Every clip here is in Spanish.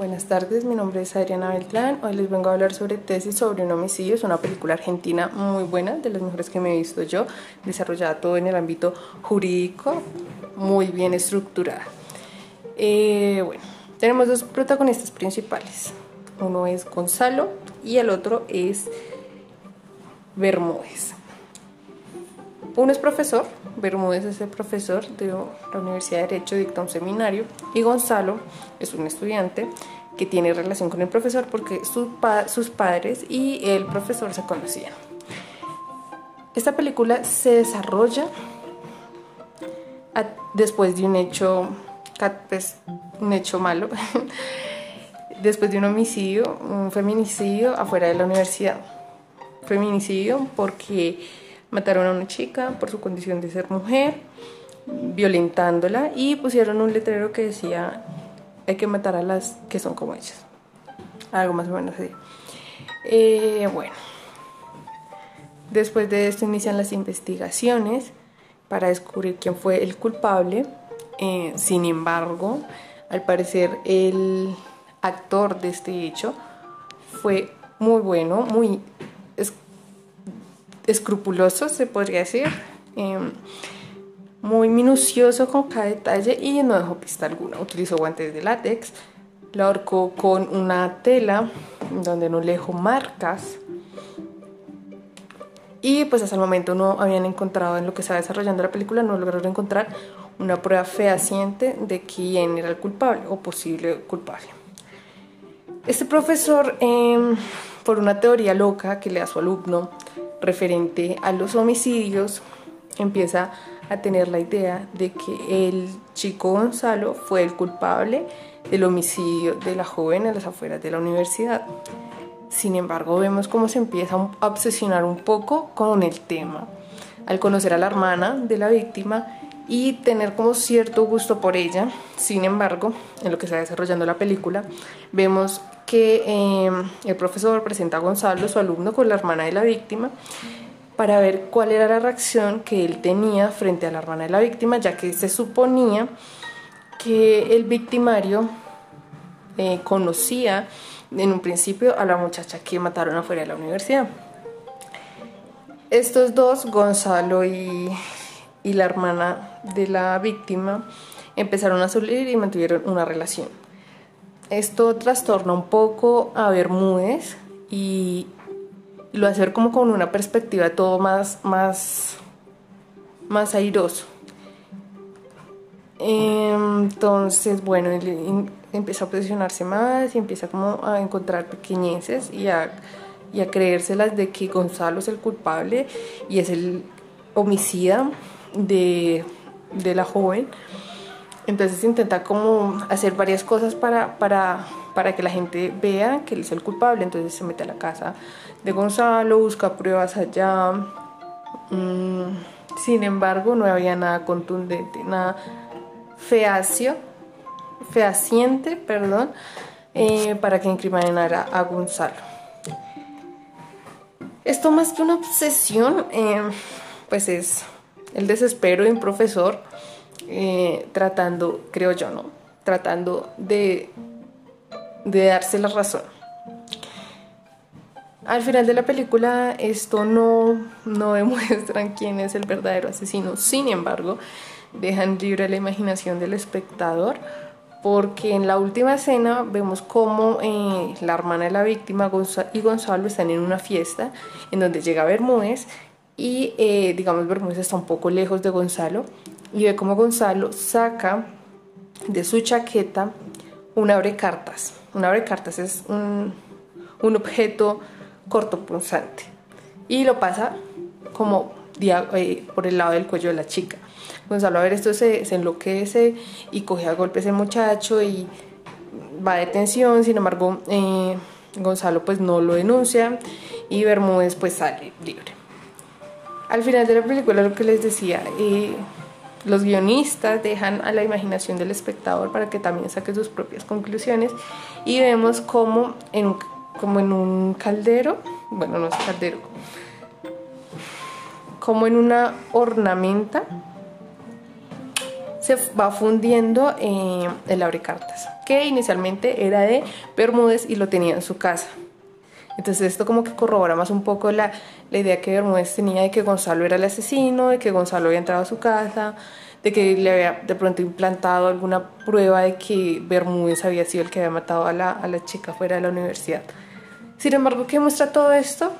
Buenas tardes, mi nombre es Adriana Beltrán. Hoy les vengo a hablar sobre Tesis sobre un homicidio. Es una película argentina muy buena, de las mejores que me he visto yo, desarrollada todo en el ámbito jurídico, muy bien estructurada. Eh, bueno, tenemos dos protagonistas principales. Uno es Gonzalo y el otro es Bermúdez. Uno es profesor, Bermúdez es el profesor de la Universidad de Derecho, dicta un seminario, y Gonzalo es un estudiante que tiene relación con el profesor porque sus padres y el profesor se conocían. Esta película se desarrolla después de un hecho, pues, un hecho malo, después de un homicidio, un feminicidio afuera de la universidad. Feminicidio porque Mataron a una chica por su condición de ser mujer, violentándola y pusieron un letrero que decía hay que matar a las que son como ellas. Algo más o menos así. Eh, bueno, después de esto inician las investigaciones para descubrir quién fue el culpable. Eh, sin embargo, al parecer el actor de este hecho fue muy bueno, muy escrupuloso, se podría decir, em, muy minucioso con cada detalle y no dejó pista alguna. Utilizó guantes de látex, la ahorcó con una tela donde no le dejó marcas. Y pues hasta el momento no habían encontrado en lo que estaba desarrollando la película, no lograron encontrar una prueba fehaciente de quién era el culpable o posible culpable. Este profesor, em, por una teoría loca que le da a su alumno, referente a los homicidios, empieza a tener la idea de que el chico Gonzalo fue el culpable del homicidio de la joven en las afueras de la universidad. Sin embargo, vemos cómo se empieza a obsesionar un poco con el tema. Al conocer a la hermana de la víctima y tener como cierto gusto por ella, sin embargo, en lo que está desarrollando la película, vemos que em, el profesor presenta a Gonzalo, su alumno, con la hermana de la víctima para ver cuál era la reacción que él tenía frente a la hermana de la víctima, ya que se suponía que el victimario eh, conocía en un principio a la muchacha que mataron afuera de la universidad. Estos dos, Gonzalo y, y la hermana de la víctima, empezaron a salir y mantuvieron una relación. Esto trastorna un poco a Bermúdez y lo hace ver como con una perspectiva todo más, más, más airoso. Entonces, bueno, él empieza a posicionarse más y empieza como a encontrar pequeñeces y a, y a creérselas de que Gonzalo es el culpable y es el homicida de, de la joven. Entonces intenta como hacer varias cosas para, para, para que la gente vea que él es el culpable. Entonces se mete a la casa de Gonzalo, busca pruebas allá. Mm, sin embargo, no había nada contundente, nada feacio, fehaciente, perdón, eh, para que incriminara a Gonzalo. Esto más que una obsesión, eh, pues es el desespero de un profesor eh, tratando, creo yo, ¿no? Tratando de, de darse la razón. Al final de la película esto no, no quién es el verdadero asesino, sin embargo, dejan libre la imaginación del espectador porque en la última escena vemos cómo eh, la hermana de la víctima y Gonzalo están en una fiesta en donde llega Bermúdez y eh, digamos Bermúdez está un poco lejos de Gonzalo y ve cómo Gonzalo saca de su chaqueta un abre cartas. Un abre cartas es un, un objeto cortopunzante y lo pasa como eh, por el lado del cuello de la chica. Gonzalo a ver esto se, se enloquece y coge a golpes el muchacho y va a detención, sin embargo eh, Gonzalo pues no lo denuncia y Bermúdez pues sale libre. Al final de la película lo que les decía, eh, los guionistas dejan a la imaginación del espectador para que también saque sus propias conclusiones y vemos como en un, en un caldero, bueno no es caldero, como en una ornamenta se va fundiendo eh, el abrecartas, que inicialmente era de Bermúdez y lo tenía en su casa. Entonces esto como que corrobora más un poco la, la idea que Bermúdez tenía de que Gonzalo era el asesino, de que Gonzalo había entrado a su casa, de que le había de pronto implantado alguna prueba de que Bermúdez había sido el que había matado a la, a la chica fuera de la universidad. Sin embargo, ¿qué muestra todo esto?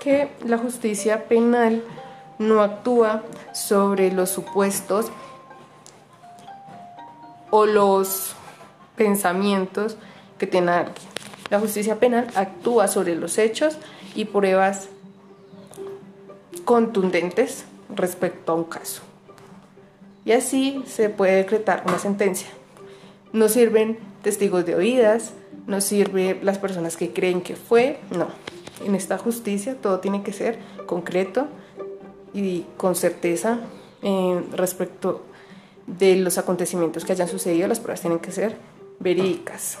Que la justicia penal no actúa sobre los supuestos o los pensamientos que tiene alguien. La justicia penal actúa sobre los hechos y pruebas contundentes respecto a un caso. Y así se puede decretar una sentencia. No sirven testigos de oídas, no sirven las personas que creen que fue, no. En esta justicia todo tiene que ser concreto y con certeza eh, respecto de los acontecimientos que hayan sucedido, las pruebas tienen que ser verídicas.